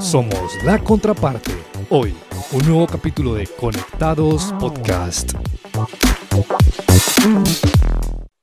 Somos la contraparte. Hoy, un nuevo capítulo de Conectados Podcast.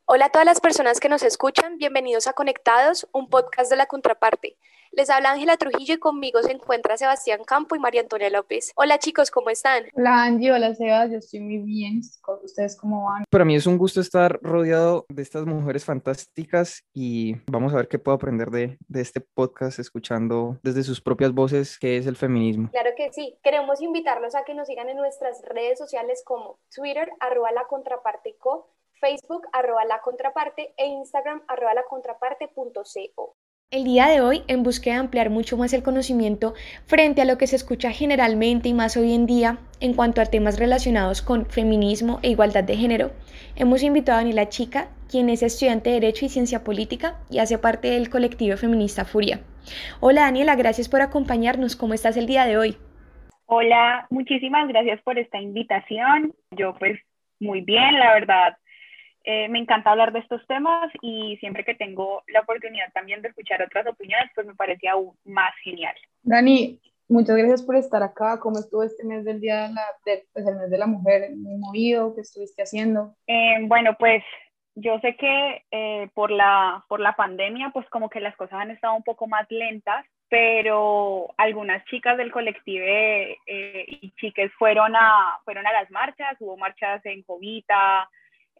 Hola a todas las personas que nos escuchan, bienvenidos a Conectados, un podcast de la contraparte. Les habla Ángela Trujillo y conmigo se encuentra Sebastián Campo y María Antonia López. Hola chicos, ¿cómo están? Hola Angie, hola Sebas, yo estoy muy bien. ¿Ustedes cómo van? Para mí es un gusto estar rodeado de estas mujeres fantásticas y vamos a ver qué puedo aprender de, de este podcast escuchando desde sus propias voces qué es el feminismo. Claro que sí. Queremos invitarlos a que nos sigan en nuestras redes sociales como Twitter, arroba la contraparte co, Facebook, arroba la contraparte e Instagram, arroba la contraparte.co. El día de hoy, en búsqueda de ampliar mucho más el conocimiento frente a lo que se escucha generalmente y más hoy en día en cuanto a temas relacionados con feminismo e igualdad de género, hemos invitado a Daniela Chica, quien es estudiante de Derecho y Ciencia Política y hace parte del colectivo feminista Furia. Hola Daniela, gracias por acompañarnos. ¿Cómo estás el día de hoy? Hola, muchísimas gracias por esta invitación. Yo pues muy bien, la verdad, eh, me encanta hablar de estos temas y siempre que tengo la oportunidad también de escuchar otras opiniones, pues me parecía aún más genial. Dani, muchas gracias por estar acá. ¿Cómo estuvo este mes del Día de la, pues el mes de la Mujer? ¿Muy movido? ¿Qué estuviste haciendo? Eh, bueno, pues yo sé que eh, por, la, por la pandemia, pues como que las cosas han estado un poco más lentas, pero algunas chicas del colectivo y chiques fueron a, fueron a las marchas, hubo marchas en Jovita,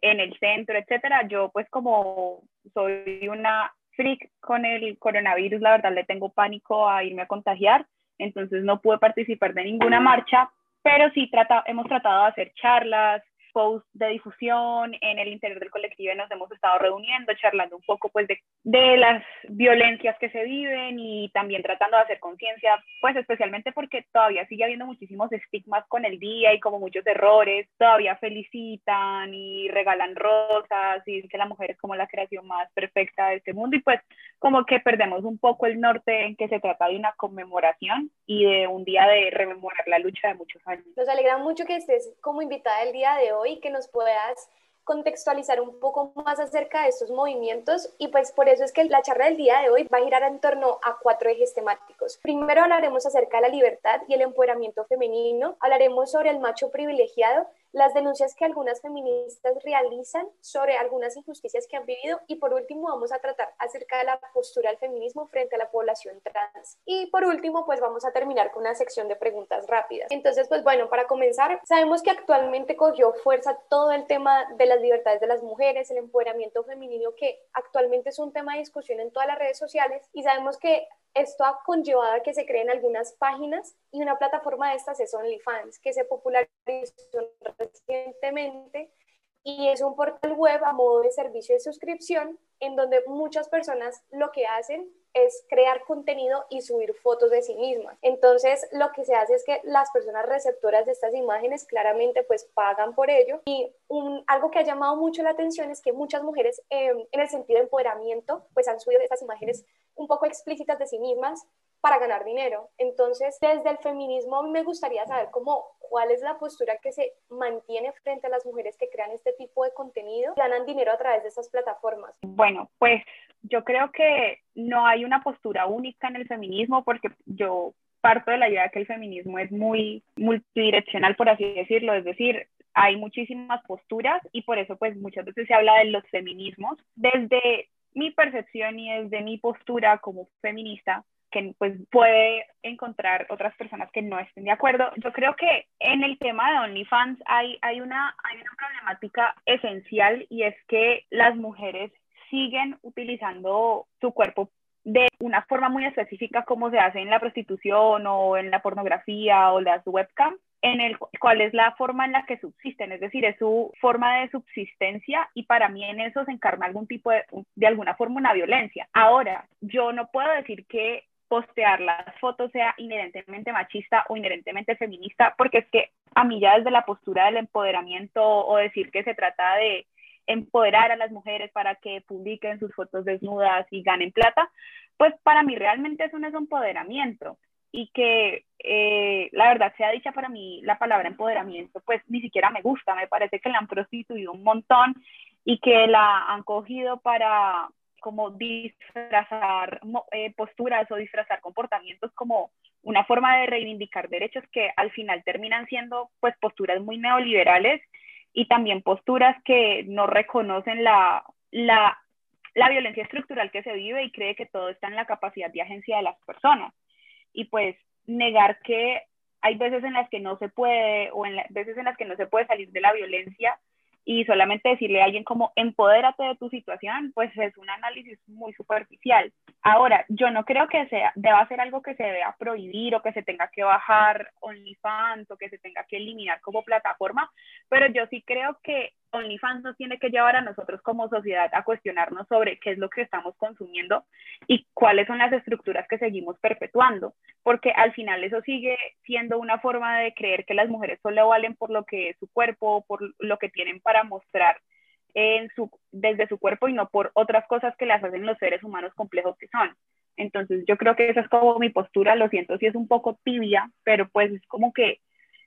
en el centro, etcétera. Yo pues como soy una freak con el coronavirus, la verdad le tengo pánico a irme a contagiar, entonces no pude participar de ninguna marcha, pero sí trata, hemos tratado de hacer charlas, posts de difusión en el interior del colectivo nos hemos estado reuniendo, charlando un poco pues de, de las violencias que se viven y también tratando de hacer conciencia, pues especialmente porque todavía sigue habiendo muchísimos estigmas con el día y como muchos errores, todavía felicitan y regalan rosas y dicen que la mujer es como la creación más perfecta de este mundo y pues como que perdemos un poco el norte en que se trata de una conmemoración y de un día de rememorar la lucha de muchos años. Nos alegra mucho que estés como invitada el día de hoy y que nos puedas contextualizar un poco más acerca de estos movimientos y pues por eso es que la charla del día de hoy va a girar en torno a cuatro ejes temáticos. Primero hablaremos acerca de la libertad y el empoderamiento femenino, hablaremos sobre el macho privilegiado las denuncias que algunas feministas realizan sobre algunas injusticias que han vivido y por último vamos a tratar acerca de la postura del feminismo frente a la población trans. Y por último pues vamos a terminar con una sección de preguntas rápidas. Entonces pues bueno, para comenzar, sabemos que actualmente cogió fuerza todo el tema de las libertades de las mujeres, el empoderamiento femenino que actualmente es un tema de discusión en todas las redes sociales y sabemos que esto ha conllevado a que se creen algunas páginas y una plataforma de estas es OnlyFans, que se popularizó recientemente y es un portal web a modo de servicio de suscripción en donde muchas personas lo que hacen es crear contenido y subir fotos de sí mismas. Entonces, lo que se hace es que las personas receptoras de estas imágenes claramente pues pagan por ello. Y un, algo que ha llamado mucho la atención es que muchas mujeres em, en el sentido de empoderamiento pues han subido estas imágenes un poco explícitas de sí mismas para ganar dinero. Entonces, desde el feminismo me gustaría saber cómo, cuál es la postura que se mantiene frente a las mujeres que crean este tipo de contenido ganan dinero a través de estas plataformas. Bueno, pues yo creo que no hay una postura única en el feminismo porque yo parto de la idea que el feminismo es muy multidireccional, por así decirlo, es decir, hay muchísimas posturas y por eso pues muchas veces se habla de los feminismos. Desde mi percepción y desde mi postura como feminista, que pues puede encontrar otras personas que no estén de acuerdo. Yo creo que en el tema de OnlyFans hay, hay, una, hay una problemática esencial y es que las mujeres siguen utilizando su cuerpo de una forma muy específica como se hace en la prostitución o en la pornografía o las webcams en el cual es la forma en la que subsisten, es decir, es su forma de subsistencia y para mí en eso se encarna algún tipo de, de alguna forma una violencia. Ahora, yo no puedo decir que postear las fotos sea inherentemente machista o inherentemente feminista, porque es que a mí ya desde la postura del empoderamiento o decir que se trata de empoderar a las mujeres para que publiquen sus fotos desnudas y ganen plata, pues para mí realmente eso no es empoderamiento y que eh, la verdad sea dicha para mí la palabra empoderamiento, pues ni siquiera me gusta, me parece que la han prostituido un montón y que la han cogido para como disfrazar eh, posturas o disfrazar comportamientos como una forma de reivindicar derechos que al final terminan siendo pues posturas muy neoliberales y también posturas que no reconocen la, la, la violencia estructural que se vive y cree que todo está en la capacidad de agencia de las personas. Y pues negar que hay veces en las que no se puede o en veces en las que no se puede salir de la violencia y solamente decirle a alguien como empodérate de tu situación, pues es un análisis muy superficial. Ahora, yo no creo que sea, deba ser algo que se deba prohibir o que se tenga que bajar OnlyFans o que se tenga que eliminar como plataforma, pero yo sí creo que OnlyFans nos tiene que llevar a nosotros como sociedad a cuestionarnos sobre qué es lo que estamos consumiendo y cuáles son las estructuras que seguimos perpetuando, porque al final eso sigue siendo una forma de creer que las mujeres solo valen por lo que es su cuerpo, por lo que tienen para mostrar en su, desde su cuerpo y no por otras cosas que las hacen los seres humanos complejos que son. Entonces yo creo que esa es como mi postura, lo siento si es un poco tibia, pero pues es como que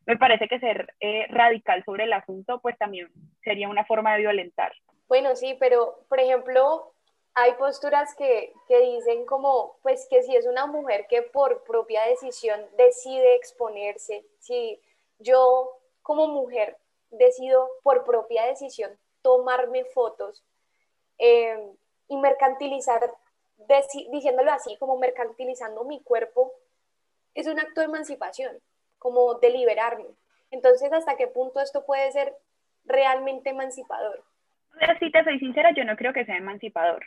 me parece que ser eh, radical sobre el asunto, pues también sería una forma de violentar. Bueno, sí, pero por ejemplo, hay posturas que, que, dicen como, pues que si es una mujer que por propia decisión decide exponerse, si yo como mujer decido por propia decisión tomarme fotos eh, y mercantilizar, diciéndolo así, como mercantilizando mi cuerpo, es un acto de emancipación como de liberarme. Entonces, ¿hasta qué punto esto puede ser realmente emancipador? Si te soy sincera, yo no creo que sea emancipador.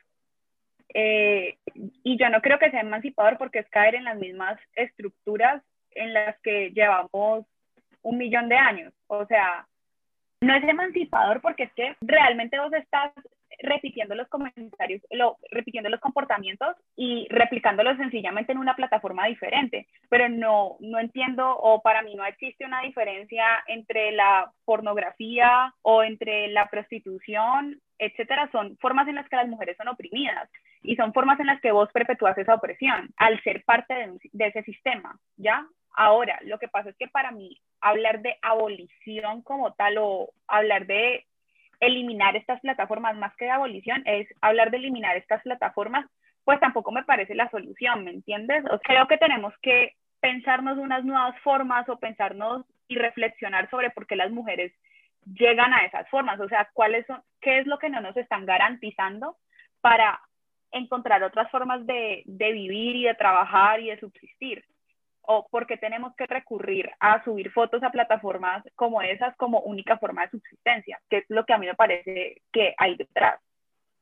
Eh, y yo no creo que sea emancipador porque es caer en las mismas estructuras en las que llevamos un millón de años. O sea, no es emancipador porque es que realmente vos estás repitiendo los comentarios, lo, repitiendo los comportamientos y replicándolos sencillamente en una plataforma diferente. Pero no, no entiendo o para mí no existe una diferencia entre la pornografía o entre la prostitución, etcétera. Son formas en las que las mujeres son oprimidas y son formas en las que vos perpetúas esa opresión al ser parte de, de ese sistema, ¿ya? Ahora, lo que pasa es que para mí hablar de abolición como tal o hablar de eliminar estas plataformas más que de abolición, es hablar de eliminar estas plataformas, pues tampoco me parece la solución, ¿me entiendes? O creo que tenemos que pensarnos unas nuevas formas o pensarnos y reflexionar sobre por qué las mujeres llegan a esas formas, o sea, cuáles son, qué es lo que no nos están garantizando para encontrar otras formas de, de vivir y de trabajar y de subsistir o porque tenemos que recurrir a subir fotos a plataformas como esas como única forma de subsistencia, que es lo que a mí me parece que hay detrás.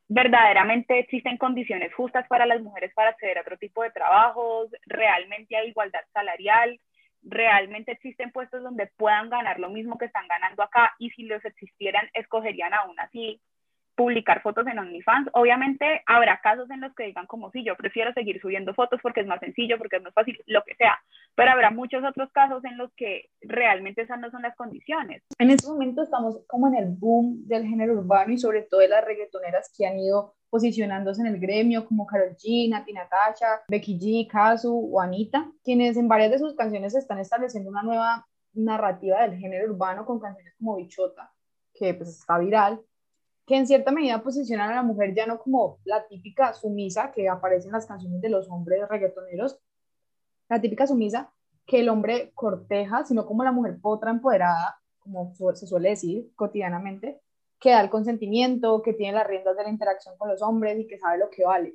Verdaderamente existen condiciones justas para las mujeres para acceder a otro tipo de trabajos, realmente hay igualdad salarial, realmente existen puestos donde puedan ganar lo mismo que están ganando acá y si los existieran, escogerían aún así publicar fotos en OnlyFans. Obviamente habrá casos en los que digan como si yo prefiero seguir subiendo fotos porque es más sencillo, porque es más fácil, lo que sea. Pero habrá muchos otros casos en los que realmente esas no son las condiciones. En este momento estamos como en el boom del género urbano y sobre todo de las reggaetoneras que han ido posicionándose en el gremio como Karol G, Nati Natasha, Becky G, Kazu o Anita, quienes en varias de sus canciones están estableciendo una nueva narrativa del género urbano con canciones como Bichota, que pues está viral, que en cierta medida posicionan a la mujer ya no como la típica sumisa que aparece en las canciones de los hombres reggaetoneros, la típica sumisa que el hombre corteja, sino como la mujer potra empoderada, como se suele decir cotidianamente, que da el consentimiento, que tiene las riendas de la interacción con los hombres y que sabe lo que vale.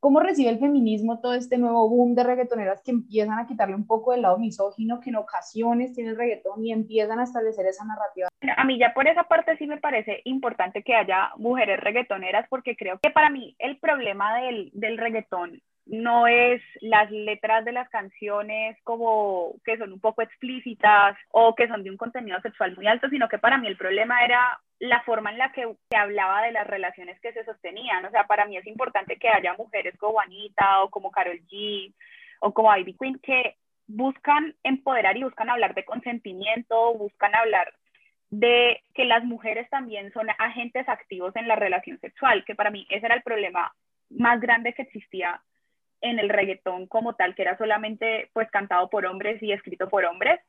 ¿Cómo recibe el feminismo todo este nuevo boom de reggaetoneras que empiezan a quitarle un poco del lado misógino que en ocasiones tiene el reggaetón y empiezan a establecer esa narrativa? A mí ya por esa parte sí me parece importante que haya mujeres reggaetoneras porque creo que para mí el problema del, del reggaetón no es las letras de las canciones como que son un poco explícitas o que son de un contenido sexual muy alto, sino que para mí el problema era la forma en la que se hablaba de las relaciones que se sostenían. O sea, para mí es importante que haya mujeres como Anita o como Carol G o como Ivy Queen que buscan empoderar y buscan hablar de consentimiento, buscan hablar de que las mujeres también son agentes activos en la relación sexual, que para mí ese era el problema más grande que existía en el reggaetón como tal, que era solamente pues cantado por hombres y escrito por hombres.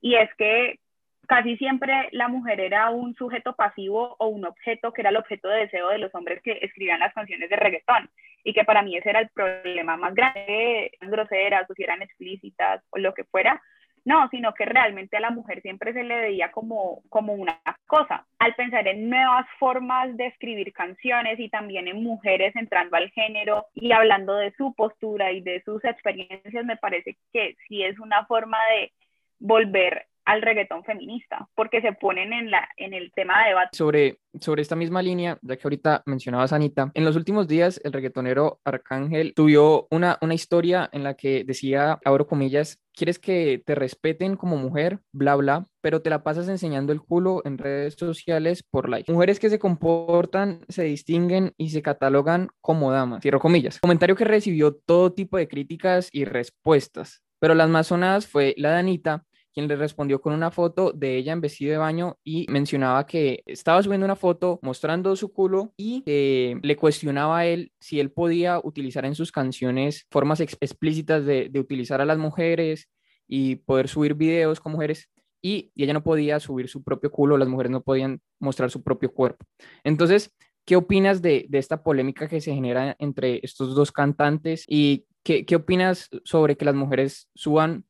Y es que casi siempre la mujer era un sujeto pasivo o un objeto que era el objeto de deseo de los hombres que escribían las canciones de reggaetón y que para mí ese era el problema más grande, groseras o si eran explícitas o lo que fuera, no, sino que realmente a la mujer siempre se le veía como, como una cosa. Al pensar en nuevas formas de escribir canciones y también en mujeres entrando al género y hablando de su postura y de sus experiencias, me parece que sí es una forma de volver al reggaetón feminista, porque se ponen en, la, en el tema de debate. Sobre, sobre esta misma línea, ya que ahorita mencionabas Anita, en los últimos días el reggaetonero Arcángel tuvo una, una historia en la que decía, abro comillas, quieres que te respeten como mujer, bla, bla, pero te la pasas enseñando el culo en redes sociales por like. Mujeres que se comportan, se distinguen y se catalogan como damas. Cierro comillas. Comentario que recibió todo tipo de críticas y respuestas. Pero las más sonadas fue la de Anita, quien le respondió con una foto de ella en vestido de baño y mencionaba que estaba subiendo una foto mostrando su culo y le cuestionaba a él si él podía utilizar en sus canciones formas explícitas de, utilizar a las mujeres y poder subir videos con mujeres y, ella no podía subir su propio culo, las mujeres no podían mostrar su propio cuerpo. Entonces, ¿qué opinas de, esta polémica que se genera entre estos dos cantantes y qué, qué opinas sobre que las mujeres suban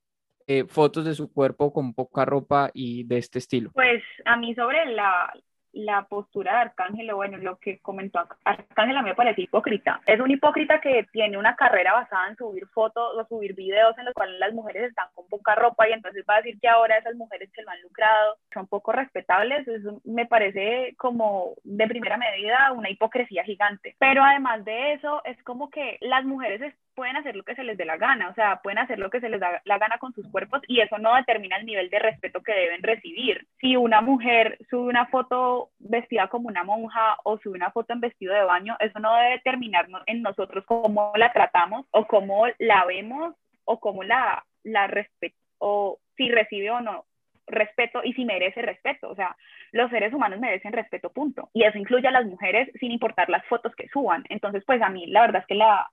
eh, fotos de su cuerpo con poca ropa y de este estilo? Pues a mí sobre la, la postura de Arcángel, bueno, lo que comentó Arcángel a mí me parece hipócrita. Es un hipócrita que tiene una carrera basada en subir fotos o subir videos en los cuales las mujeres están con poca ropa y entonces va a decir que ahora esas mujeres que lo han lucrado son poco respetables. Eso me parece como de primera medida una hipocresía gigante. Pero además de eso, es como que las mujeres pueden hacer lo que se les dé la gana, o sea, pueden hacer lo que se les da la gana con sus cuerpos y eso no determina el nivel de respeto que deben recibir. Si una mujer sube una foto vestida como una monja o sube una foto en vestido de baño, eso no debe determinar en nosotros cómo la tratamos o cómo la vemos o cómo la, la respeto o si recibe o no respeto y si merece respeto. O sea, los seres humanos merecen respeto, punto. Y eso incluye a las mujeres sin importar las fotos que suban. Entonces, pues a mí la verdad es que la,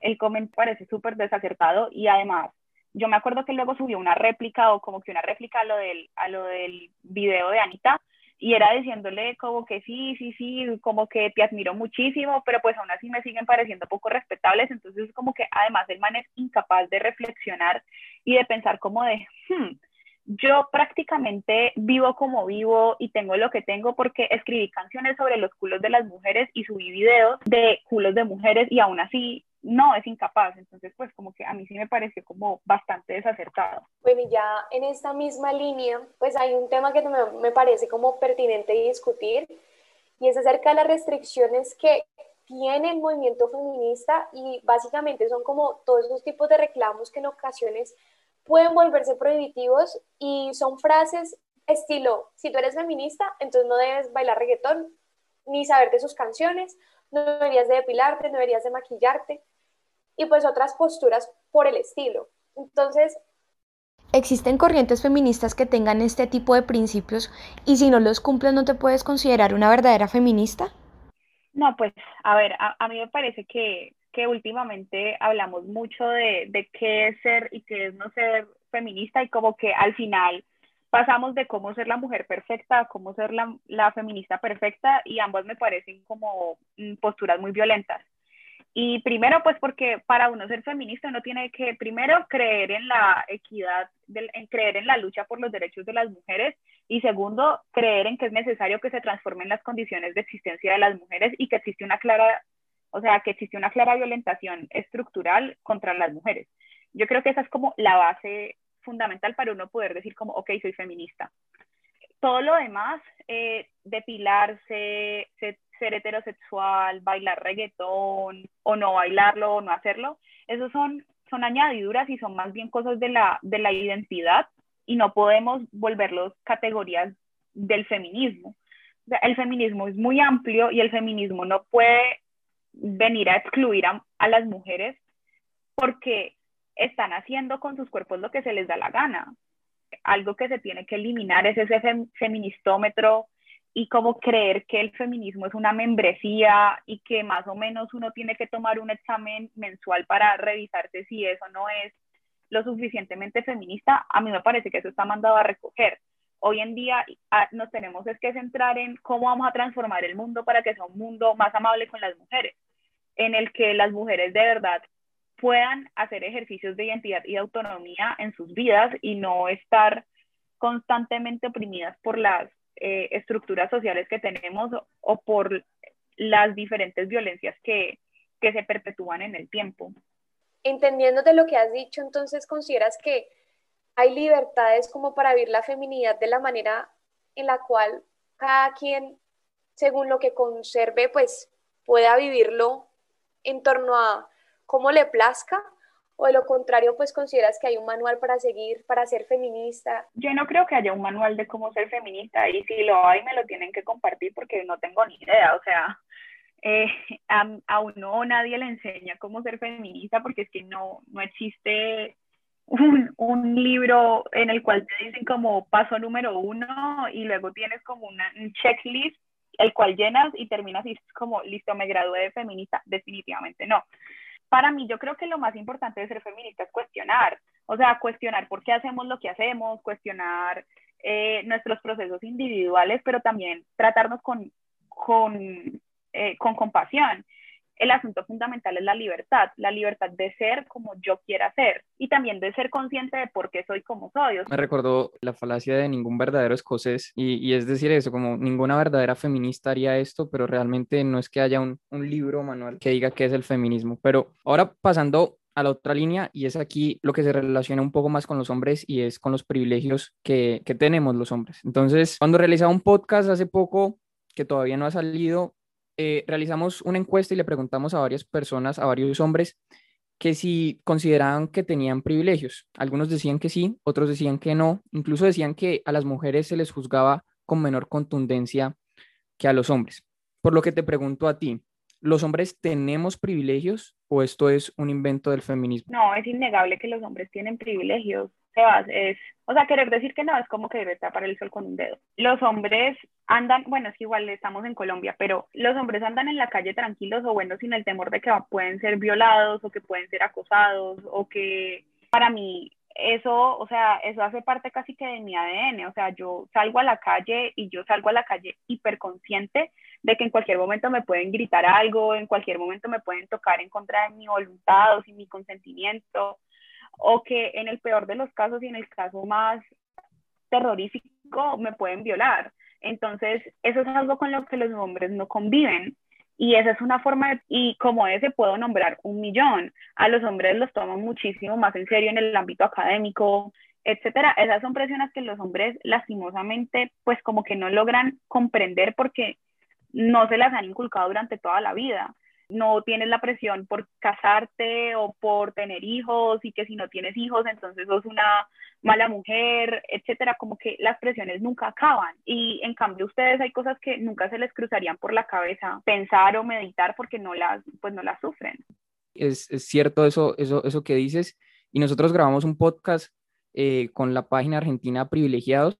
el comentario parece súper desacertado y además yo me acuerdo que luego subió una réplica o como que una réplica a lo del, a lo del video de Anita y era diciéndole como que sí, sí, sí, como que te admiro muchísimo, pero pues aún así me siguen pareciendo poco respetables, entonces como que además el man es incapaz de reflexionar y de pensar como de, hmm, yo prácticamente vivo como vivo y tengo lo que tengo porque escribí canciones sobre los culos de las mujeres y subí videos de culos de mujeres y aún así no es incapaz. Entonces, pues como que a mí sí me pareció como bastante desacertado. Bueno, y ya en esta misma línea, pues hay un tema que me, me parece como pertinente discutir y es acerca de las restricciones que tiene el movimiento feminista y básicamente son como todos esos tipos de reclamos que en ocasiones pueden volverse prohibitivos y son frases estilo, si tú eres feminista, entonces no debes bailar reggaetón ni saber de sus canciones, no deberías de depilarte, no deberías de maquillarte y pues otras posturas por el estilo. Entonces, ¿Existen corrientes feministas que tengan este tipo de principios y si no los cumplen no te puedes considerar una verdadera feminista? No, pues a ver, a, mí me parece que, que últimamente hablamos mucho de, de, qué es ser y qué es no ser feminista y como que al final pasamos de cómo ser la mujer perfecta a cómo ser la, la feminista perfecta y ambos me parecen como mm, posturas muy violentas. Y primero, pues porque para uno ser feminista uno tiene que primero creer en la equidad, en creer en la lucha por los derechos de las mujeres y segundo, creer en que es necesario que se transformen las condiciones de existencia de las mujeres y que existe una clara, o sea, que existe una clara violentación estructural contra las mujeres. Yo creo que esa es como la base fundamental para uno poder decir como, ok, soy feminista. Todo lo demás, eh, depilarse, ser heterosexual, bailar reggaetón o no bailarlo o no hacerlo, esos son, son añadiduras y son más bien cosas de la, de la identidad y no podemos volverlos categorías del feminismo. el feminismo es muy amplio y el feminismo no puede venir a excluir a, a las mujeres porque están haciendo con sus cuerpos lo que se les da la gana. Algo que se tiene que eliminar es ese feministómetro y como creer que el feminismo es una membresía y que más o menos uno tiene que tomar un examen mensual para revisarse si eso no es lo suficientemente feminista, a mí me parece que eso está mandado a recoger. hoy en día ah, nos tenemos es que centrar en cómo vamos a transformar el mundo para que sea un mundo más amable con las mujeres, en el que las mujeres de verdad puedan hacer ejercicios de identidad y de autonomía en sus vidas y no estar constantemente oprimidas por las eh, estructuras sociales que tenemos o por las diferentes violencias que, que se perpetúan en el tiempo. Entendiendo de lo que has dicho, entonces consideras que hay libertades como para vivir la feminidad de la manera en la cual cada quien, según lo que conserve, pues pueda vivirlo en torno a cómo le plazca o de lo contrario, pues consideras que hay un manual para seguir, para ser feminista? Yo no creo que haya un manual de cómo ser feminista y si lo hay me lo tienen que compartir porque no tengo ni idea, o sea, eh, a, uno nadie le enseña cómo ser feminista porque es que no, no existe un, un, libro en el cual te dicen como paso número uno y luego tienes como una, un checklist el cual llenas y terminas y es como, listo, me gradué de feminista, definitivamente no para mí yo creo que lo más importante de ser feminista es cuestionar, o sea, cuestionar por qué hacemos lo que hacemos, cuestionar eh, nuestros procesos individuales, pero también tratarnos con, con, eh, con compasión el asunto fundamental es la libertad, la libertad de ser como yo quiera ser y también de ser consciente de por qué soy como soy. Me recordó la falacia de ningún verdadero escocés y, y, es decir eso, como ninguna verdadera feminista haría esto, pero realmente no es que haya un, un libro manual que diga qué es el feminismo. Pero ahora pasando a la otra línea y es aquí lo que se relaciona un poco más con los hombres y es con los privilegios que, que tenemos los hombres. Entonces, cuando realizaba un podcast hace poco que todavía no ha salido, eh, realizamos una encuesta y le preguntamos a varias personas, a varios hombres, que si consideraban que tenían privilegios. Algunos decían que sí, otros decían que no, incluso decían que a las mujeres se les juzgaba con menor contundencia que a los hombres. Por lo que te pregunto a ti, ¿los hombres tenemos privilegios o esto es un invento del feminismo? No, es innegable que los hombres tienen privilegios. Sebas, es, o sea, querer decir que no es como querer tapar el sol con un dedo. Los hombres andan, bueno, es que igual estamos en Colombia, pero los hombres andan en la calle tranquilos o bueno, sin el temor de que pueden ser violados o que pueden ser acosados o que para mí eso, o sea, eso hace parte casi que de mi ADN, o sea, yo salgo a la calle y yo salgo a la calle hiperconsciente de que en cualquier momento me pueden gritar algo, en cualquier momento me pueden tocar en contra de mi voluntad o sin mi consentimiento, o que en el peor de los casos y en el caso más terrorífico me pueden violar. Entonces, eso es algo con lo que los hombres no conviven. Y esa es una forma, de, y como ese puedo nombrar un millón. A los hombres los toman muchísimo más en serio en el ámbito académico, etcétera. Esas son presiones que los hombres lastimosamente, pues como que no logran comprender porque no se las han inculcado durante toda la vida no tienes la presión por casarte o por tener hijos y que si no tienes hijos entonces sos una mala mujer, etcétera, como que las presiones nunca acaban y en cambio ustedes hay cosas que nunca se les cruzarían por la cabeza pensar o meditar porque no las pues no las sufren. Es, cierto eso, eso, eso que dices y nosotros grabamos un podcast eh, con la página argentina Privilegiados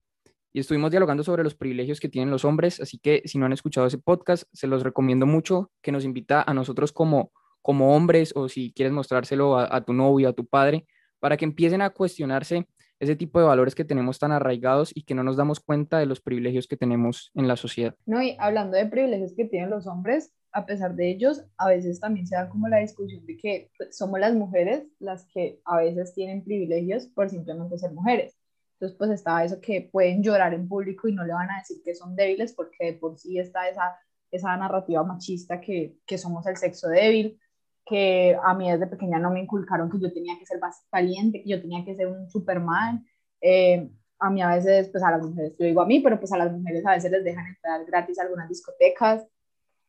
y estuvimos dialogando sobre los privilegios que tienen los hombres, así que si no han escuchado ese podcast, se los recomiendo mucho, que nos invita a nosotros como, como hombres o si quieres mostrárselo a, tu novio, a tu padre, para que empiecen a cuestionarse ese tipo de valores que tenemos tan arraigados y que no nos damos cuenta de los privilegios que tenemos en la sociedad. No, y hablando de privilegios que tienen los hombres, a pesar de ellos, a veces también se da como la discusión de que pues, somos las mujeres las que a veces tienen privilegios por simplemente ser mujeres. Entonces, pues estaba eso que pueden llorar en público y no le van a decir que son débiles porque de por sí está esa, esa narrativa machista que, que somos el sexo débil, que a mí desde pequeña no me inculcaron que yo tenía que ser más valiente, que yo tenía que ser un Superman. Eh, a mí a veces, pues a las mujeres, yo digo a mí, pero pues a las mujeres a veces les dejan entrar gratis a algunas discotecas.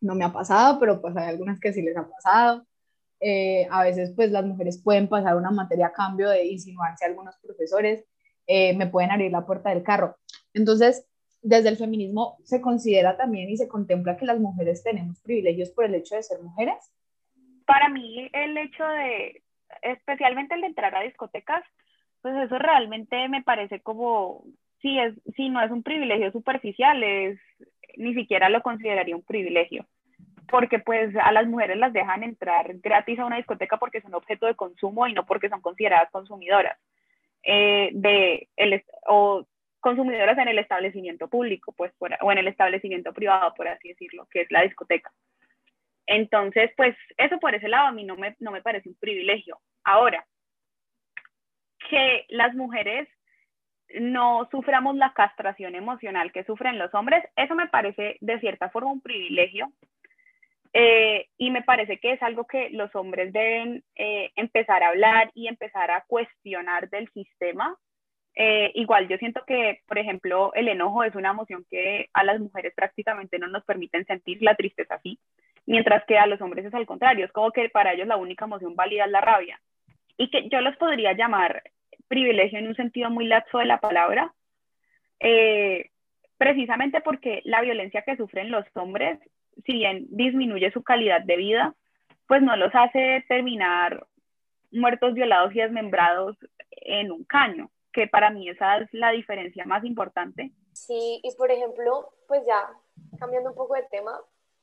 No me ha pasado, pero pues hay algunas que sí les ha pasado. Eh, a veces pues las mujeres pueden pasar una materia a cambio de insinuarse a algunos profesores. Eh, me pueden abrir la puerta del carro. Entonces, desde el feminismo se considera también y se contempla que las mujeres tenemos privilegios por el hecho de ser mujeres. Para mí, el hecho de, especialmente el de entrar a discotecas, pues eso realmente me parece como, si, es, si no es un privilegio superficial, es, ni siquiera lo consideraría un privilegio porque pues a las mujeres las dejan entrar gratis a una discoteca porque son objeto de consumo y no porque son consideradas consumidoras. Eh, de el, o consumidoras en el establecimiento público, pues, o en el establecimiento privado, por así decirlo, que es la discoteca. Entonces, pues eso por ese lado a mí no me, no me parece un privilegio. Ahora, que las mujeres no suframos la castración emocional que sufren los hombres, eso me parece de cierta forma un privilegio. Eh, y me parece que es algo que los hombres deben eh, empezar a hablar y empezar a cuestionar del sistema. Eh, igual yo siento que, por ejemplo, el enojo es una emoción que a las mujeres prácticamente no nos permiten sentir la tristeza así, mientras que a los hombres es al contrario, es como que para ellos la única emoción válida es la rabia. Y que yo los podría llamar privilegio en un sentido muy laxo de la palabra, precisamente porque la violencia que sufren los hombres, si bien disminuye su calidad de vida, pues no los hace terminar muertos, violados y desmembrados en un caño, que para mí esa es la diferencia más importante. Sí, y por ejemplo, pues ya cambiando un poco de tema,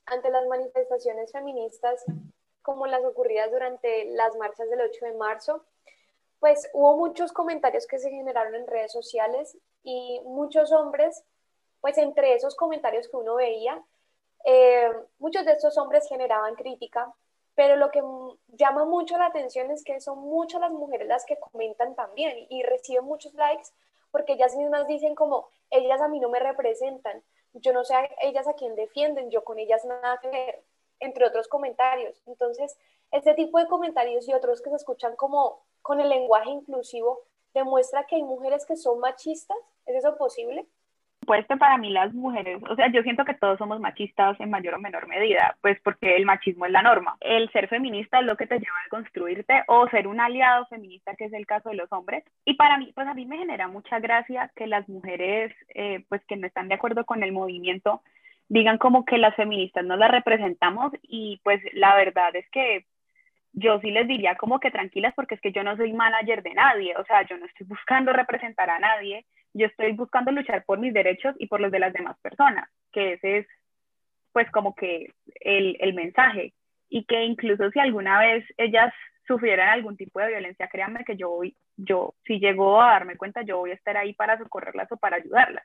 ante las manifestaciones feministas como las ocurridas durante las marchas del 8 de marzo, pues hubo muchos comentarios que se generaron en redes sociales y muchos hombres, pues entre esos comentarios que uno veía, eh, muchos de estos hombres generaban crítica, pero lo que llama mucho la atención es que son muchas las mujeres las que comentan también y reciben muchos likes porque ellas mismas dicen como, ellas a mí no me representan, yo no sé a ellas a quién defienden, yo con ellas nada que ver, entre otros comentarios. Entonces, este tipo de comentarios y otros que se escuchan como con el lenguaje inclusivo demuestra que hay mujeres que son machistas. ¿Es eso posible? Pues que para mí las mujeres, o sea, yo siento que todos somos machistas en mayor o menor medida, pues porque el machismo es la norma. El ser feminista es lo que te lleva a construirte o ser un aliado feminista, que es el caso de los hombres. Y para mí, pues a mí me genera mucha gracia que las mujeres, eh, pues que no están de acuerdo con el movimiento, digan como que las feministas no las representamos y pues la verdad es que yo sí les diría como que tranquilas porque es que yo no soy manager de nadie, o sea, yo no estoy buscando representar a nadie, yo estoy buscando luchar por mis derechos y por los de las demás personas, que ese es pues como que el, el mensaje y que incluso si alguna vez ellas sufrieran algún tipo de violencia, créanme que yo voy, yo si llego a darme cuenta, yo voy a estar ahí para socorrerlas o para ayudarlas,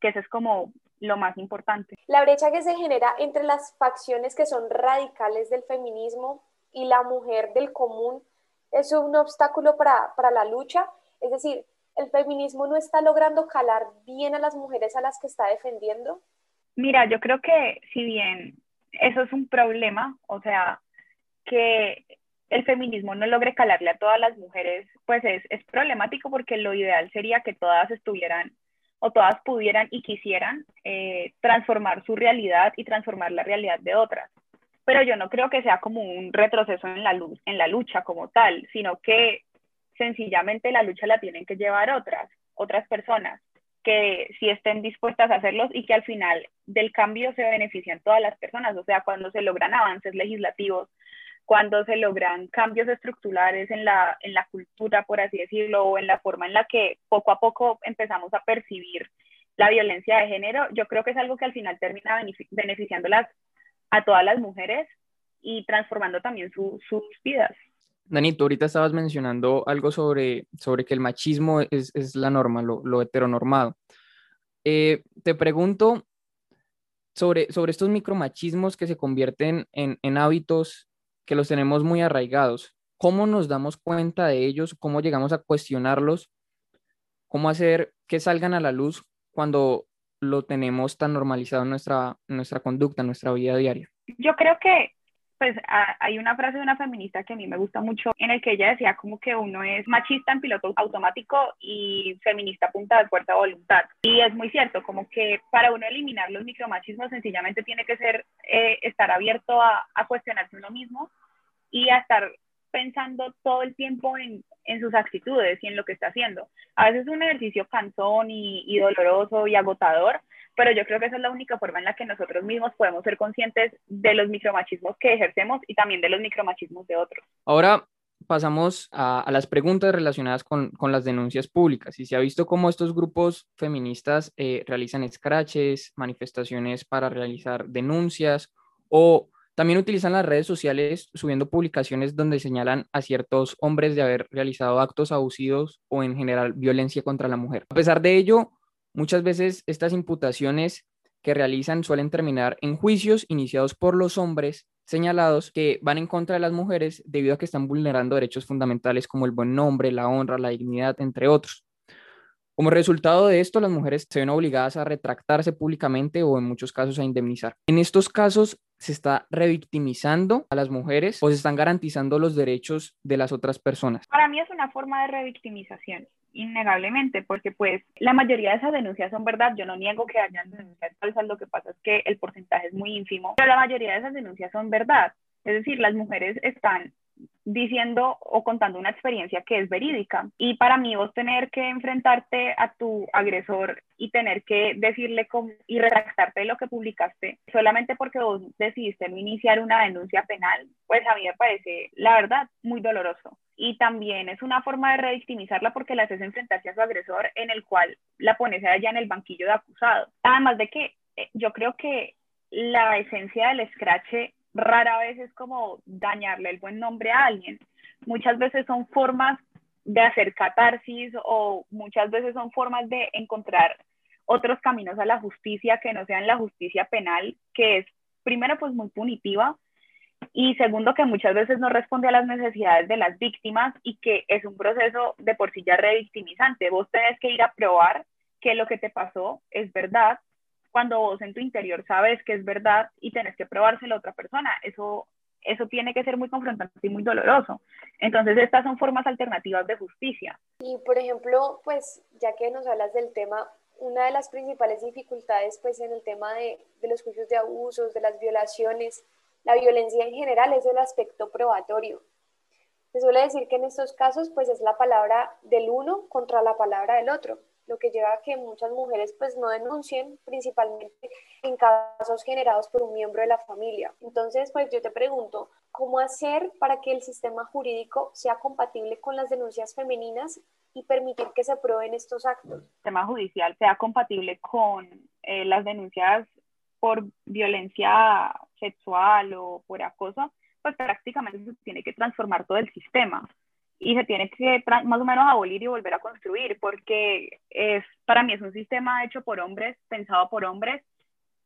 que eso es como lo más importante. La brecha que se genera entre las facciones que son radicales del feminismo y la mujer del común es un obstáculo para, para la lucha. Es decir, el feminismo no está logrando calar bien a las mujeres a las que está defendiendo. Mira, yo creo que si bien eso es un problema, o sea, que el feminismo no logre calarle a todas las mujeres, pues es, es problemático porque lo ideal sería que todas estuvieran o todas pudieran y quisieran eh, transformar su realidad y transformar la realidad de otras pero yo no creo que sea como un retroceso en la, en la lucha como tal, sino que sencillamente la lucha la tienen que llevar otras, otras personas que sí estén dispuestas a hacerlos y que al final del cambio se benefician todas las personas, o sea, cuando se logran avances legislativos, cuando se logran cambios estructurales en la, en la cultura, por así decirlo, o en la forma en la que poco a poco empezamos a percibir la violencia de género, yo creo que es algo que al final termina beneficiándolas a todas las mujeres y transformando también sus vidas. Dani, tú ahorita estabas mencionando algo sobre, sobre que el machismo es, es la norma, lo, lo heteronormado. Eh, te pregunto sobre, sobre estos micromachismos que se convierten en, en hábitos que los tenemos muy arraigados. ¿Cómo nos damos cuenta de ellos? ¿Cómo llegamos a cuestionarlos? ¿Cómo hacer que salgan a la luz cuando lo tenemos tan normalizado en nuestra, nuestra conducta, en nuestra vida diaria? Yo creo que pues hay una frase de una feminista que a mí me gusta mucho en el que ella decía como que uno es machista en piloto automático y feminista punta de fuerza voluntad. Y es muy cierto, como que para uno eliminar los micromachismos sencillamente tiene que ser eh, estar abierto a, a cuestionarse uno mismo y a estar pensando todo el tiempo en, en, sus actitudes y en lo que está haciendo. A veces es un ejercicio cansón y, y, doloroso y agotador, pero yo creo que esa es la única forma en la que nosotros mismos podemos ser conscientes de los micromachismos que ejercemos y también de los micromachismos de otros. Ahora pasamos a, las preguntas relacionadas con, con, las denuncias públicas y se ha visto cómo estos grupos feministas eh, realizan scratches, manifestaciones para realizar denuncias o también utilizan las redes sociales subiendo publicaciones donde señalan a ciertos hombres de haber realizado actos abusivos o en general violencia contra la mujer. A pesar de ello, Muchas veces estas imputaciones que realizan suelen terminar en juicios iniciados por los hombres señalados que van en contra de las mujeres debido a que están vulnerando derechos fundamentales como el buen nombre, la honra, la dignidad, entre otros. Como resultado de esto, las mujeres se ven obligadas a retractarse públicamente o en muchos casos a indemnizar. En estos casos, se está revictimizando a las mujeres o se están garantizando los derechos de las otras personas? Para mí es una forma de revictimización, innegablemente, porque pues la mayoría de esas denuncias son verdad. Yo no niego que hayan denuncias falsas, lo que pasa es que el porcentaje es muy ínfimo, pero la mayoría de esas denuncias son verdad. Es decir, las mujeres están diciendo o contando una experiencia que es verídica. Y para mí vos tener que enfrentarte a tu agresor y tener que decirle y retractarte de lo que publicaste solamente porque vos decidiste no iniciar una denuncia penal, pues a mí me parece, la verdad, muy doloroso. Y también es una forma de revictimizarla porque la haces enfrentarse a su agresor en el cual la pones allá en el banquillo de acusado. Además de que eh, yo creo que la esencia del scratch rara vez es como dañarle el buen nombre a alguien. Muchas veces son formas de hacer catarsis o muchas veces son formas de encontrar otros caminos a la justicia que no sean la justicia penal, que es primero pues muy punitiva y segundo que muchas veces no responde a las necesidades de las víctimas y que es un proceso de por sí ya revictimizante. Vos tenés que ir a probar que lo que te pasó es verdad cuando vos en tu interior sabes que es verdad y tenés que probárselo a otra persona. Eso, eso tiene que ser muy confrontante y muy doloroso. Entonces, estas son formas alternativas de justicia. Y, por ejemplo, pues, ya que nos hablas del tema, una de las principales dificultades, pues, en el tema de, de los juicios de abusos, de las violaciones, la violencia en general es el aspecto probatorio. Se suele decir que en estos casos, pues, es la palabra del uno contra la palabra del otro lo que lleva a que muchas mujeres pues no denuncien principalmente en casos generados por un miembro de la familia. Entonces, pues yo te pregunto, ¿cómo hacer para que el sistema jurídico sea compatible con las denuncias femeninas y permitir que se prueben estos actos? El sistema judicial sea compatible con eh, las denuncias por violencia sexual o por acoso, pues prácticamente se tiene que transformar todo el sistema y se tiene que más o menos abolir y volver a construir, porque es, para mí es un sistema hecho por hombres, pensado por hombres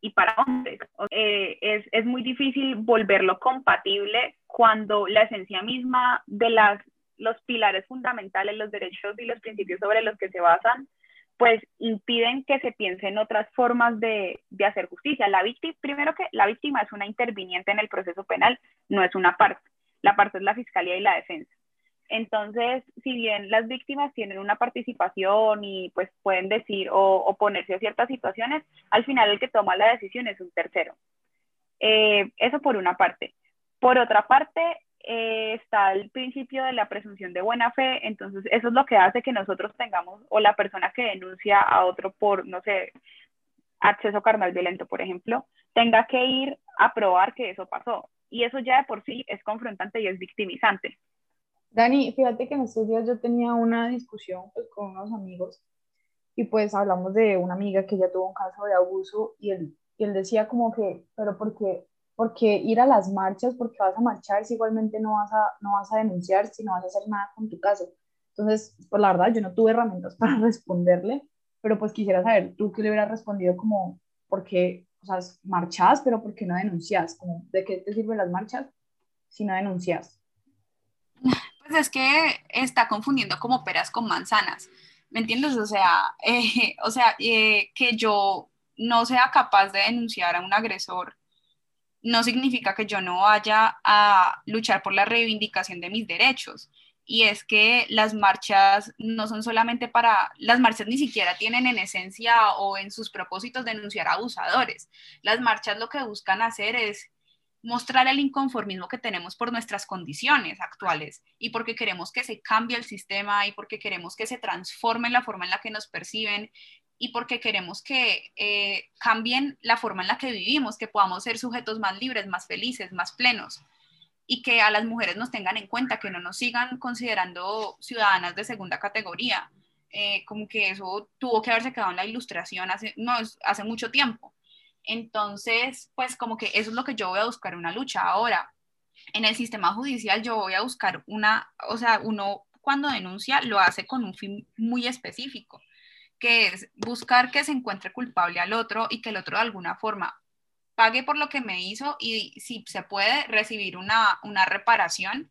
y para hombres. Eh, es, es muy difícil volverlo compatible cuando la esencia misma de las, los pilares fundamentales, los derechos y los principios sobre los que se basan, pues impiden que se piense en otras formas de, de hacer justicia. La víctima, primero que la víctima es una interviniente en el proceso penal, no es una parte. La parte es la fiscalía y la defensa. Entonces, si bien las víctimas tienen una participación y pues pueden decir o oponerse a ciertas situaciones, al final el que toma la decisión es un tercero. Eh, eso por una parte. Por otra parte, eh, está el principio de la presunción de buena fe, entonces eso es lo que hace que nosotros tengamos, o la persona que denuncia a otro por, no sé, acceso carnal violento, por ejemplo, tenga que ir a probar que eso pasó. Y eso ya de por sí es confrontante y es victimizante. Dani, fíjate que en estos días yo tenía una discusión pues, con unos amigos y pues hablamos de una amiga que ya tuvo un caso de abuso y él, y él decía como que, pero ¿por qué, por qué ir a las marchas? porque vas a marchar si igualmente no vas a, no vas a denunciar, si no vas a hacer nada con tu caso? Entonces, pues la verdad, yo no tuve herramientas para responderle, pero pues quisiera saber, tú qué le hubieras respondido como, ¿por qué, o sea, marchas, pero por qué no denuncias? Como, ¿De qué te sirven las marchas si no denuncias? Es que está confundiendo como peras con manzanas, ¿me entiendes? O sea, eh, o sea eh, que yo no sea capaz de denunciar a un agresor no significa que yo no vaya a luchar por la reivindicación de mis derechos. Y es que las marchas no son solamente para, las marchas ni siquiera tienen en esencia o en sus propósitos denunciar a abusadores. Las marchas lo que buscan hacer es mostrar el inconformismo que tenemos por nuestras condiciones actuales y porque queremos que se cambie el sistema y porque queremos que se transforme la forma en la que nos perciben y porque queremos que eh, cambien la forma en la que vivimos, que podamos ser sujetos más libres, más felices, más plenos y que a las mujeres nos tengan en cuenta, que no nos sigan considerando ciudadanas de segunda categoría, eh, como que eso tuvo que haberse quedado en la ilustración hace, no, hace mucho tiempo. Entonces, pues como que eso es lo que yo voy a buscar una lucha. Ahora, en el sistema judicial yo voy a buscar una, o sea, uno cuando denuncia lo hace con un fin muy específico, que es buscar que se encuentre culpable al otro y que el otro de alguna forma pague por lo que me hizo y si se puede recibir una, una reparación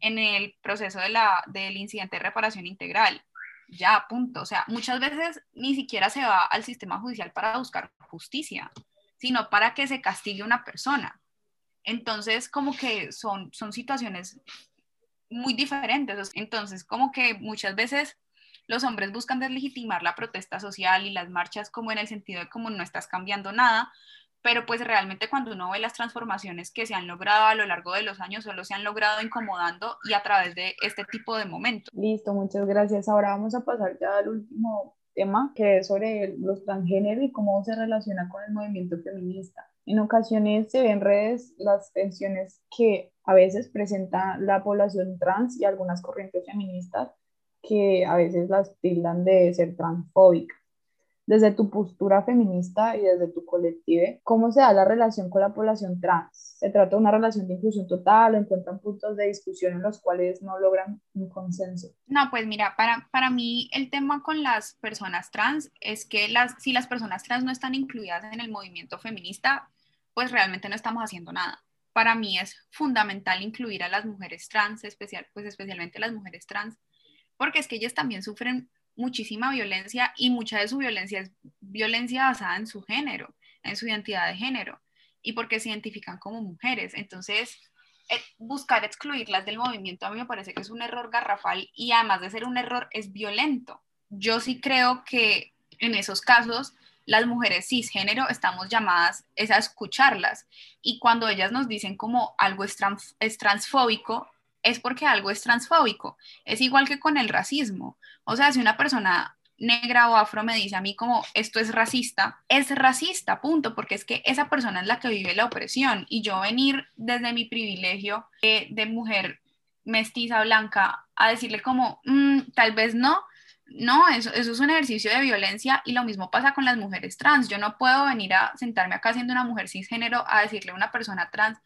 en el proceso de la, del incidente de reparación integral. Ya, punto. O sea, muchas veces ni siquiera se va al sistema judicial para buscar justicia, sino para que se castigue una persona. Entonces, como que son, son situaciones muy diferentes. Entonces, como que muchas veces los hombres buscan deslegitimar la protesta social y las marchas como en el sentido de como no estás cambiando nada, pero pues realmente cuando uno ve las transformaciones que se han logrado a lo largo de los años, solo se han logrado incomodando y a través de este tipo de momentos. Listo, muchas gracias. Ahora vamos a pasar ya al último tema, que es sobre los transgéneros y cómo se relaciona con el movimiento feminista. En ocasiones se ven en redes las tensiones que a veces presenta la población trans y algunas corrientes feministas que a veces las tildan de ser transfóbicas. Desde tu postura feminista y desde tu colectivo, ¿cómo se da la relación con la población trans? ¿Se trata de una relación de inclusión total o encuentran puntos de discusión en los cuales no logran un consenso? No, pues mira, para, para mí el tema con las personas trans es que las, si las personas trans no están incluidas en el movimiento feminista, pues realmente no estamos haciendo nada. Para mí es fundamental incluir a las mujeres trans, especial, pues especialmente las mujeres trans, porque es que ellas también sufren muchísima violencia y mucha de su violencia es violencia basada en su género, en su identidad de género y porque se identifican como mujeres. Entonces, eh, buscar excluirlas del movimiento a mí me parece que es un error garrafal y además de ser un error es violento. Yo sí creo que en esos casos las mujeres cisgénero estamos llamadas es a escucharlas y cuando ellas nos dicen como algo es, es transfóbico, es porque algo es transfóbico. Es igual que con el racismo. O sea, si una persona negra o afro me dice a mí como esto es racista, es racista, punto, porque es que esa persona es la que vive la opresión y yo venir desde mi privilegio de, mujer mestiza blanca a decirle como mm, tal vez no, no, eso, eso es un ejercicio de violencia y lo mismo pasa con las mujeres trans. Yo no puedo venir a sentarme acá siendo una mujer cisgénero a decirle a una persona trans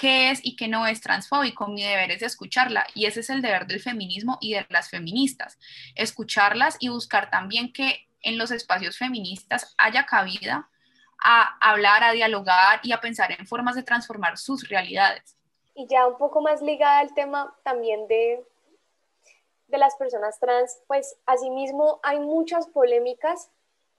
qué es y qué no es transfóbico. Mi deber es escucharla y ese es el deber del feminismo y de las feministas. Escucharlas y buscar también que en los espacios feministas haya cabida a hablar, a dialogar y a pensar en formas de transformar sus realidades. Y ya un poco más ligada al tema también de, de las personas trans, pues asimismo hay muchas polémicas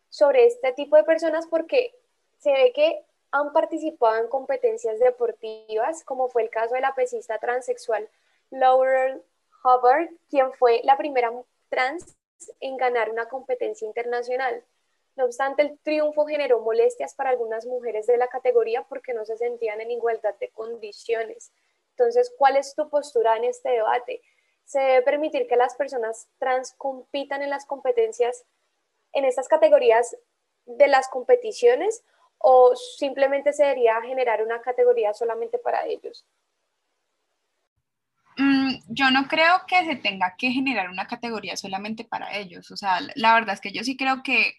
sobre este tipo de personas porque se ve que han participado en competencias deportivas, como fue el caso de la pesista transexual Laurel Hubbard, quien fue la primera trans en ganar una competencia internacional. No obstante, el triunfo generó molestias para algunas mujeres de la categoría porque no se sentían en igualdad de condiciones. Entonces, ¿cuál es tu postura en este debate? ¿Se debe permitir que las personas trans compitan en las competencias, en estas categorías de las competiciones o simplemente se debería generar una categoría solamente para ellos? Mm, yo no creo que se tenga que generar una categoría solamente para ellos. O sea, la verdad es que yo sí creo que,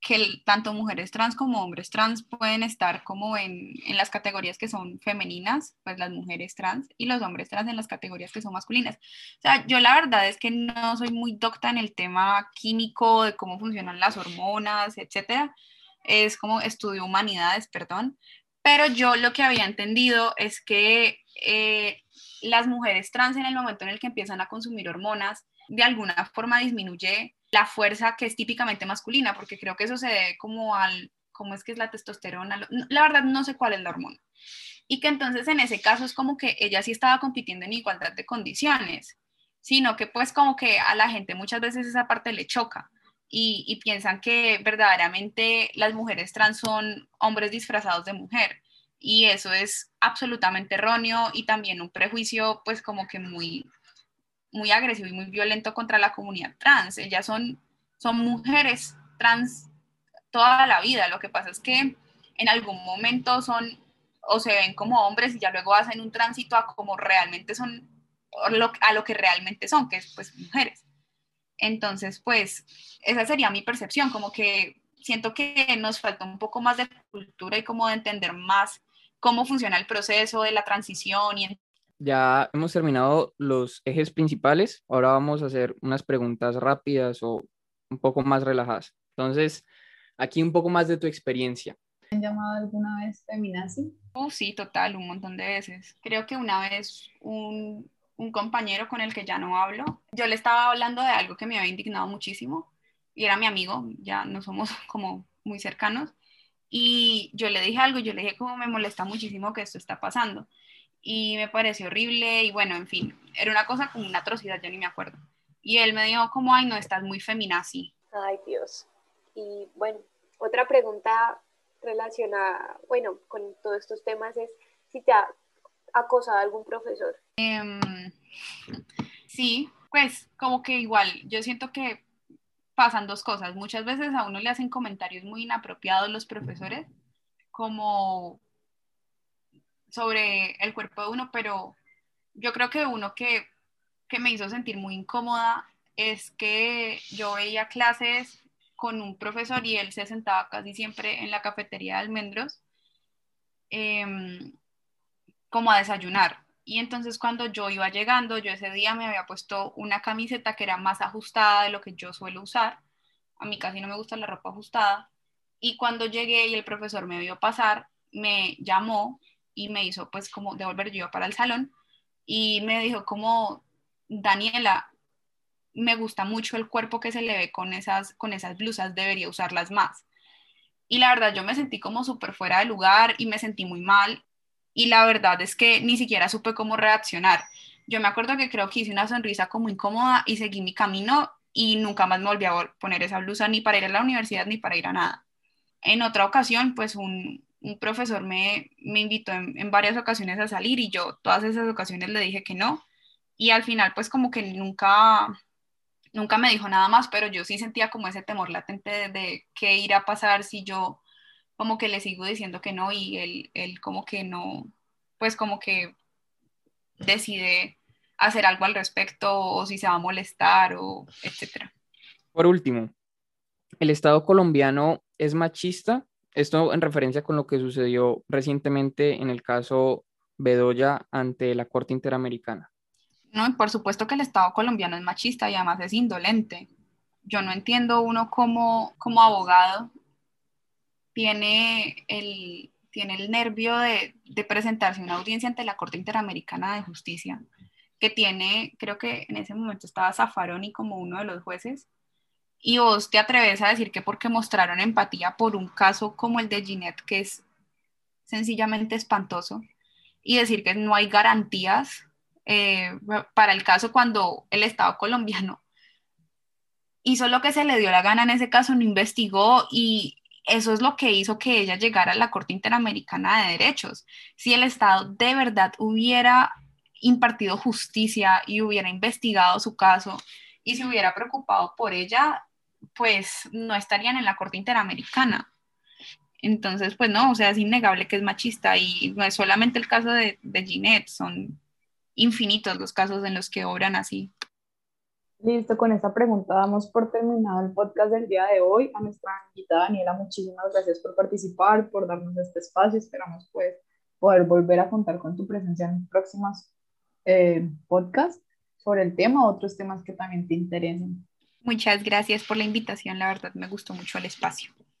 que tanto mujeres trans como hombres trans pueden estar como en, en, las categorías que son femeninas, pues las mujeres trans, y los hombres trans en las categorías que son masculinas. O sea, yo la verdad es que no soy muy docta en el tema químico, de cómo funcionan las hormonas, etcétera es como estudio humanidades, perdón, pero yo lo que había entendido es que eh, las mujeres trans en el momento en el que empiezan a consumir hormonas, de alguna forma disminuye la fuerza que es típicamente masculina, porque creo que eso se debe como al, ¿cómo es que es la testosterona? La verdad no sé cuál es la hormona. Y que entonces en ese caso es como que ella sí estaba compitiendo en igualdad de condiciones, sino que pues como que a la gente muchas veces esa parte le choca y, piensan que verdaderamente las mujeres trans son hombres disfrazados de mujer y eso es absolutamente erróneo y también un prejuicio pues como que muy muy agresivo y muy violento contra la comunidad trans. Ellas son, son mujeres trans toda la vida. Lo que pasa es que en algún momento son o se ven como hombres y ya luego hacen un tránsito a como realmente son, a lo que realmente son, que es pues mujeres. Entonces, pues esa sería mi percepción, como que siento que nos falta un poco más de cultura y como de entender más cómo funciona el proceso de la transición. Y... Ya hemos terminado los ejes principales, ahora vamos a hacer unas preguntas rápidas o un poco más relajadas. Entonces, aquí un poco más de tu experiencia. ¿Han llamado alguna vez feminazi? Oh, sí, total, un montón de veces. Creo que una vez un, un compañero con el que ya no hablo, yo le estaba hablando de algo que me había indignado muchísimo y era mi amigo, ya no somos como muy cercanos, y yo le dije algo, yo le dije como me molesta muchísimo que esto está pasando y me pareció horrible y bueno, en fin, era una cosa como una atrocidad, yo ni me acuerdo. Y él me dijo como, ay, no, estás muy feminazi. Ay, Dios. Y bueno, otra pregunta relacionada, bueno, con todos estos temas es si te ha acosado algún profesor. Em, sí, pues como que igual, yo siento que pasan dos cosas. Muchas veces a uno le hacen comentarios muy inapropiados los profesores, como sobre el cuerpo de uno, pero yo creo que uno que, que me hizo sentir muy incómoda es que yo veía clases con un profesor y él se sentaba casi siempre en la cafetería de almendros em, como a desayunar. Y entonces cuando yo iba llegando, yo ese día me había puesto una camiseta que era más ajustada de lo que yo suelo usar. A mí casi no me gusta la ropa ajustada. Y cuando llegué y el profesor me vio pasar, me llamó y me hizo pues como devolver yo para el salón y me dijo como, Daniela, me gusta mucho el cuerpo que se le ve con esas, con esas blusas, debería usarlas más. Y la verdad yo me sentí como súper fuera de lugar y me sentí muy mal y la verdad es que ni siquiera supe cómo reaccionar. Yo me acuerdo que creo que hice una sonrisa como incómoda y seguí mi camino y nunca más me volví a poner esa blusa ni para ir a la universidad ni para ir a nada. En otra ocasión, pues un, un profesor me, me invitó en, varias ocasiones a salir y yo todas esas ocasiones le dije que no. Y al final pues como que nunca, nunca me dijo nada más, pero yo sí sentía como ese temor latente de, de qué irá a pasar si yo como que le sigo diciendo que no y él, él como que no, pues como que decide hacer algo al respecto o si se va a molestar o etcétera. Por último, ¿el Estado colombiano es machista esto en referencia con lo que sucedió recientemente en el caso Bedoya ante la Corte Interamericana. No, por supuesto que el Estado colombiano es machista y además es indolente. Yo no entiendo uno como, como abogado tiene el, tiene el nervio de, de presentarse una audiencia ante la Corte Interamericana de Justicia, que tiene, creo que en ese momento estaba Zaffaroni como uno de los jueces, y vos te atreves a decir que porque mostraron empatía por un caso como el de Ginette, que es sencillamente espantoso, y decir que no hay garantías eh, para el caso cuando el Estado colombiano hizo lo que se le dio la gana en ese caso, no investigó y eso es lo que hizo que ella llegara a la Corte Interamericana de Derechos. Si el Estado de verdad hubiera impartido justicia y hubiera investigado su caso y se hubiera preocupado por ella, pues no estarían en la Corte Interamericana. Entonces, pues no, o sea, es innegable que es machista y no es solamente el caso de, de Ginette, son infinitos los casos en los que obran así. Listo, con esta pregunta damos por terminado el podcast del día de hoy. A nuestra invitada Daniela, muchísimas gracias por participar, por darnos este espacio. Esperamos pues poder volver a contar con tu presencia en próximos eh, podcasts sobre el tema, otros temas que también te interesen. Muchas gracias por la invitación, la verdad me gustó mucho el espacio.